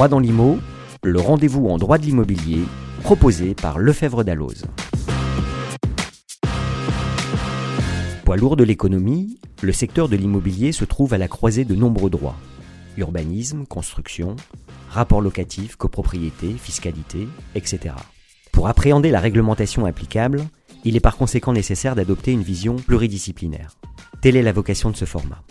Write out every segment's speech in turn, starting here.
Droit dans l'IMO, le rendez-vous en droit de l'immobilier proposé par Lefebvre Dalloz. Poids lourd de l'économie, le secteur de l'immobilier se trouve à la croisée de nombreux droits. Urbanisme, construction, rapports locatifs, copropriété, fiscalité, etc. Pour appréhender la réglementation applicable, il est par conséquent nécessaire d'adopter une vision pluridisciplinaire. Telle est la vocation de ce format.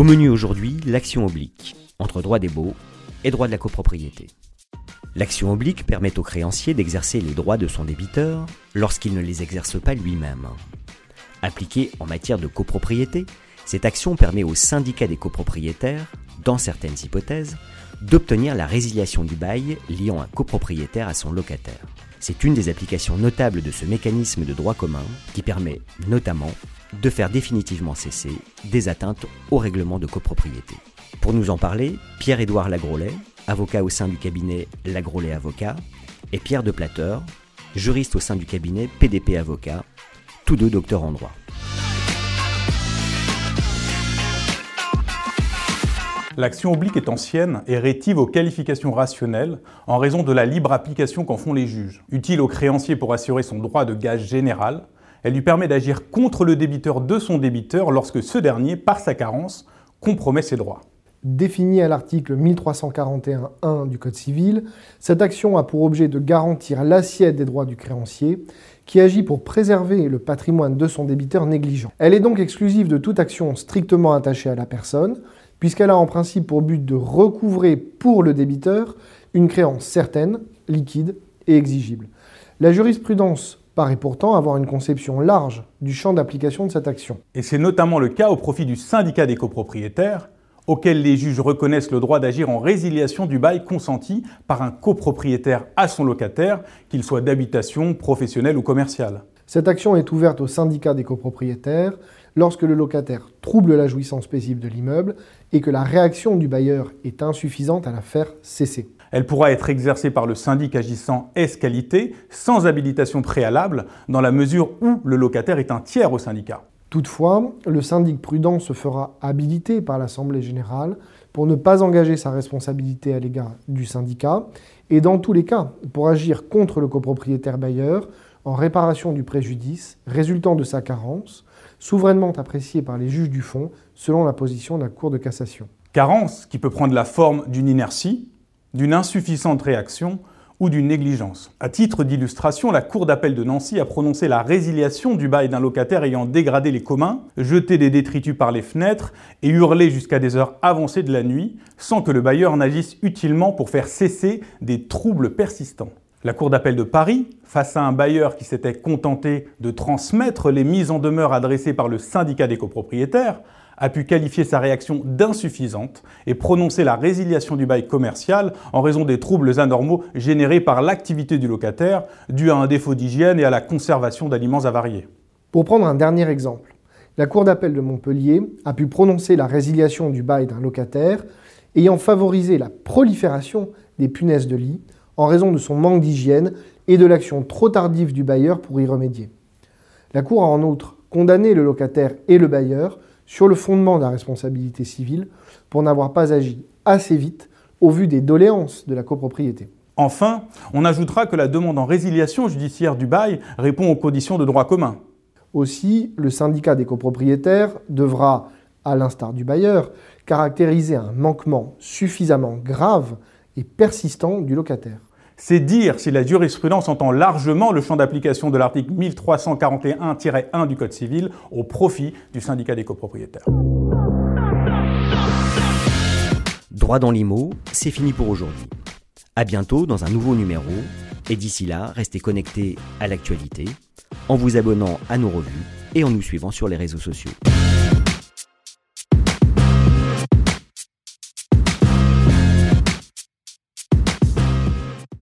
Au menu aujourd'hui, l'action oblique, entre droit des baux et droit de la copropriété. L'action oblique permet au créancier d'exercer les droits de son débiteur lorsqu'il ne les exerce pas lui-même. Appliquée en matière de copropriété, cette action permet au syndicat des copropriétaires, dans certaines hypothèses, d'obtenir la résiliation du bail liant un copropriétaire à son locataire. C'est une des applications notables de ce mécanisme de droit commun qui permet notamment de faire définitivement cesser des atteintes au règlement de copropriété. Pour nous en parler, Pierre-Édouard Lagrolet, avocat au sein du cabinet Lagrolet Avocat, et Pierre de Plateur, juriste au sein du cabinet PDP Avocat, tous deux docteurs en droit. L'action oblique est ancienne et rétive aux qualifications rationnelles en raison de la libre application qu'en font les juges. Utile au créancier pour assurer son droit de gage général, elle lui permet d'agir contre le débiteur de son débiteur lorsque ce dernier, par sa carence, compromet ses droits. Définie à l'article 1341.1 du Code civil, cette action a pour objet de garantir l'assiette des droits du créancier qui agit pour préserver le patrimoine de son débiteur négligent. Elle est donc exclusive de toute action strictement attachée à la personne, puisqu'elle a en principe pour but de recouvrer pour le débiteur une créance certaine, liquide et exigible. La jurisprudence paraît pourtant avoir une conception large du champ d'application de cette action. Et c'est notamment le cas au profit du syndicat des copropriétaires, auquel les juges reconnaissent le droit d'agir en résiliation du bail consenti par un copropriétaire à son locataire, qu'il soit d'habitation, professionnel ou commercial. Cette action est ouverte au syndicat des copropriétaires lorsque le locataire trouble la jouissance paisible de l'immeuble et que la réaction du bailleur est insuffisante à la faire cesser. Elle pourra être exercée par le syndic agissant S-qualité sans habilitation préalable dans la mesure où le locataire est un tiers au syndicat. Toutefois, le syndic prudent se fera habiliter par l'Assemblée générale pour ne pas engager sa responsabilité à l'égard du syndicat et dans tous les cas pour agir contre le copropriétaire bailleur en réparation du préjudice résultant de sa carence, souverainement appréciée par les juges du fond selon la position de la Cour de cassation. Carence qui peut prendre la forme d'une inertie, d'une insuffisante réaction ou d'une négligence. À titre d'illustration, la Cour d'appel de Nancy a prononcé la résiliation du bail d'un locataire ayant dégradé les communs, jeté des détritus par les fenêtres et hurlé jusqu'à des heures avancées de la nuit, sans que le bailleur n'agisse utilement pour faire cesser des troubles persistants. La Cour d'appel de Paris, face à un bailleur qui s'était contenté de transmettre les mises en demeure adressées par le syndicat des copropriétaires, a pu qualifier sa réaction d'insuffisante et prononcer la résiliation du bail commercial en raison des troubles anormaux générés par l'activité du locataire, dû à un défaut d'hygiène et à la conservation d'aliments avariés. Pour prendre un dernier exemple, la Cour d'appel de Montpellier a pu prononcer la résiliation du bail d'un locataire ayant favorisé la prolifération des punaises de lit en raison de son manque d'hygiène et de l'action trop tardive du bailleur pour y remédier. La Cour a en outre condamné le locataire et le bailleur sur le fondement de la responsabilité civile pour n'avoir pas agi assez vite au vu des doléances de la copropriété. Enfin, on ajoutera que la demande en résiliation judiciaire du bail répond aux conditions de droit commun. Aussi, le syndicat des copropriétaires devra, à l'instar du bailleur, caractériser un manquement suffisamment grave et persistant du locataire. C'est dire si la jurisprudence entend largement le champ d'application de l'article 1341-1 du Code civil au profit du syndicat des copropriétaires. Droit dans l'IMO, c'est fini pour aujourd'hui. À bientôt dans un nouveau numéro et d'ici là, restez connectés à l'actualité en vous abonnant à nos revues et en nous suivant sur les réseaux sociaux.